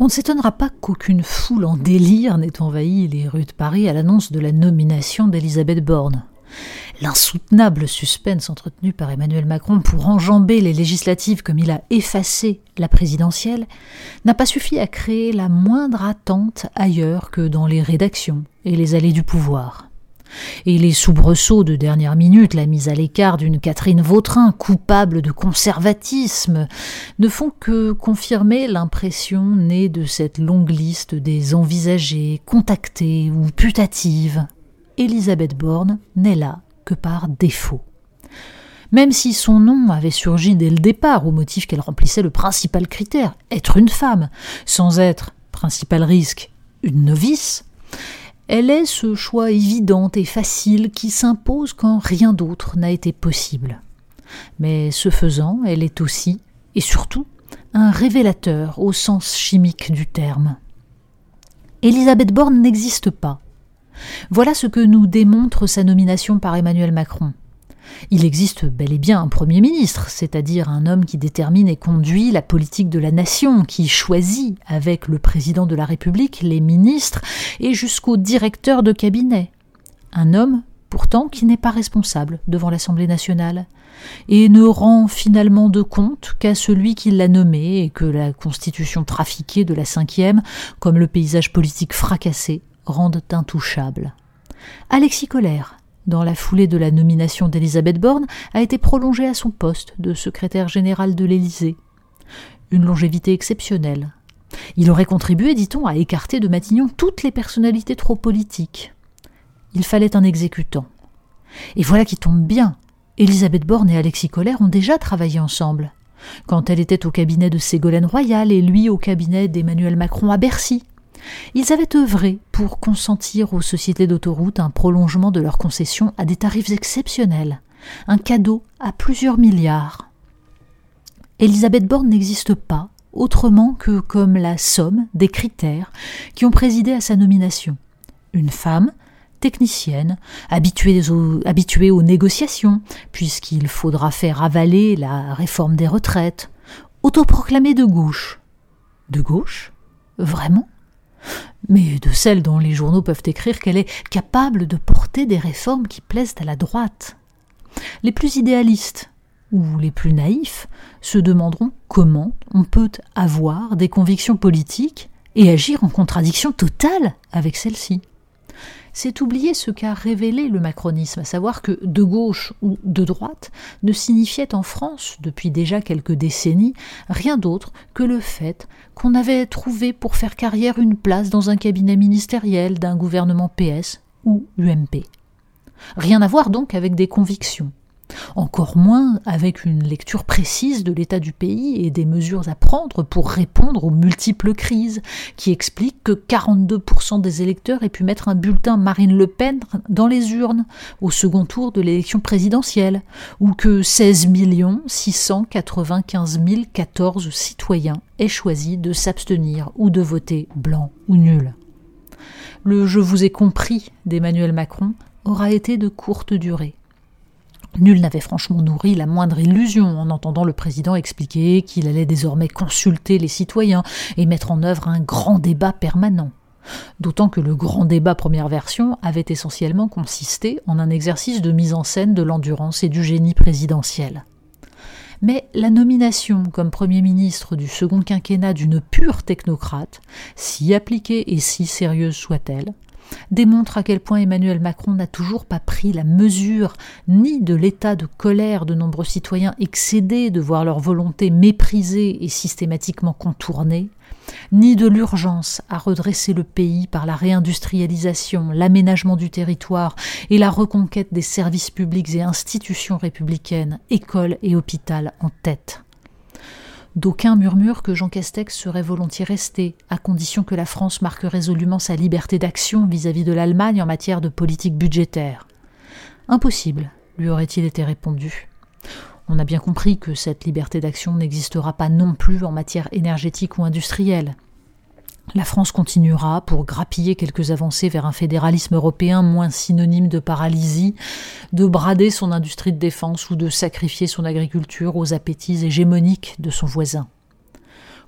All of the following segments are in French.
On ne s'étonnera pas qu'aucune foule en délire n'ait envahi les rues de Paris à l'annonce de la nomination d'Elisabeth Borne. L'insoutenable suspense entretenu par Emmanuel Macron pour enjamber les législatives comme il a effacé la présidentielle n'a pas suffi à créer la moindre attente ailleurs que dans les rédactions et les allées du pouvoir. Et les soubresauts de dernière minute, la mise à l'écart d'une Catherine Vautrin coupable de conservatisme, ne font que confirmer l'impression née de cette longue liste des envisagées, contactées ou putatives. Elisabeth Borne n'est là que par défaut. Même si son nom avait surgi dès le départ au motif qu'elle remplissait le principal critère, être une femme, sans être, principal risque, une novice, elle est ce choix évident et facile qui s'impose quand rien d'autre n'a été possible. Mais ce faisant, elle est aussi, et surtout, un révélateur au sens chimique du terme. Elisabeth Borne n'existe pas. Voilà ce que nous démontre sa nomination par Emmanuel Macron. Il existe bel et bien un Premier ministre, c'est-à-dire un homme qui détermine et conduit la politique de la nation, qui choisit, avec le président de la République, les ministres et jusqu'au directeur de cabinet. Un homme, pourtant, qui n'est pas responsable devant l'Assemblée nationale, et ne rend finalement de compte qu'à celui qui l'a nommé et que la constitution trafiquée de la cinquième, comme le paysage politique fracassé, rendent intouchable. Alexis Colère, dans la foulée de la nomination d'Elisabeth Borne, a été prolongé à son poste de secrétaire général de l'Élysée. Une longévité exceptionnelle. Il aurait contribué, dit-on, à écarter de Matignon toutes les personnalités trop politiques. Il fallait un exécutant. Et voilà qui tombe bien. Elisabeth Borne et Alexis Colère ont déjà travaillé ensemble. Quand elle était au cabinet de Ségolène Royal et lui au cabinet d'Emmanuel Macron à Bercy. Ils avaient œuvré pour consentir aux sociétés d'autoroutes un prolongement de leurs concessions à des tarifs exceptionnels, un cadeau à plusieurs milliards. Elisabeth Borne n'existe pas autrement que comme la somme des critères qui ont présidé à sa nomination. Une femme, technicienne, habituée aux, habituée aux négociations, puisqu'il faudra faire avaler la réforme des retraites, autoproclamée de gauche. De gauche? Vraiment? Mais de celle dont les journaux peuvent écrire qu'elle est capable de porter des réformes qui plaisent à la droite. Les plus idéalistes ou les plus naïfs se demanderont comment on peut avoir des convictions politiques et agir en contradiction totale avec celles-ci c'est oublier ce qu'a révélé le macronisme, à savoir que de gauche ou de droite ne signifiait en France, depuis déjà quelques décennies, rien d'autre que le fait qu'on avait trouvé pour faire carrière une place dans un cabinet ministériel d'un gouvernement PS ou UMP. Rien à voir donc avec des convictions encore moins avec une lecture précise de l'état du pays et des mesures à prendre pour répondre aux multiples crises, qui expliquent que 42% des électeurs aient pu mettre un bulletin Marine Le Pen dans les urnes au second tour de l'élection présidentielle, ou que 16 695 014 citoyens aient choisi de s'abstenir ou de voter blanc ou nul. Le Je vous ai compris d'Emmanuel Macron aura été de courte durée. Nul n'avait franchement nourri la moindre illusion en entendant le président expliquer qu'il allait désormais consulter les citoyens et mettre en œuvre un grand débat permanent. D'autant que le grand débat première version avait essentiellement consisté en un exercice de mise en scène de l'endurance et du génie présidentiel. Mais la nomination comme Premier ministre du second quinquennat d'une pure technocrate, si appliquée et si sérieuse soit-elle, démontre à quel point Emmanuel Macron n'a toujours pas pris la mesure ni de l'état de colère de nombreux citoyens excédés de voir leur volonté méprisée et systématiquement contournée, ni de l'urgence à redresser le pays par la réindustrialisation, l'aménagement du territoire et la reconquête des services publics et institutions républicaines, écoles et hôpitaux en tête. D'aucuns murmurent que Jean Castex serait volontiers resté, à condition que la France marque résolument sa liberté d'action vis-à-vis de l'Allemagne en matière de politique budgétaire. Impossible, lui aurait-il été répondu. On a bien compris que cette liberté d'action n'existera pas non plus en matière énergétique ou industrielle. La France continuera, pour grappiller quelques avancées vers un fédéralisme européen moins synonyme de paralysie, de brader son industrie de défense ou de sacrifier son agriculture aux appétits hégémoniques de son voisin.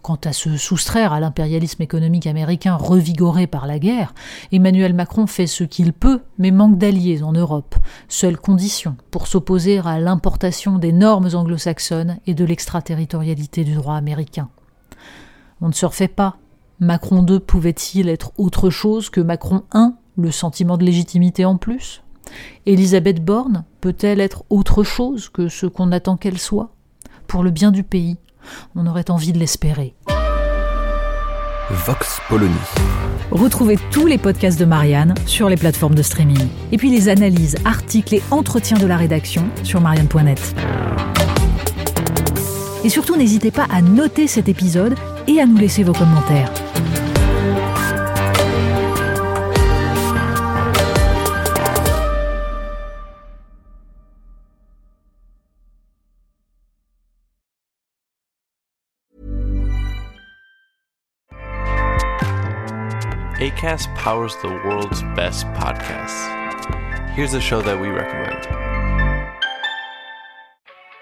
Quant à se soustraire à l'impérialisme économique américain revigoré par la guerre, Emmanuel Macron fait ce qu'il peut, mais manque d'alliés en Europe, seule condition pour s'opposer à l'importation des normes anglo-saxonnes et de l'extraterritorialité du droit américain. On ne se refait pas Macron II pouvait-il être autre chose que Macron I, le sentiment de légitimité en plus? Élisabeth Borne peut-elle être autre chose que ce qu'on attend qu'elle soit? Pour le bien du pays, on aurait envie de l'espérer. Vox Polony. Retrouvez tous les podcasts de Marianne sur les plateformes de streaming. Et puis les analyses, articles et entretiens de la rédaction sur marianne.net. Et surtout, n'hésitez pas à noter cet épisode et à nous laisser vos commentaires. ACAST powers the world's best podcasts. Here's a show that we recommend.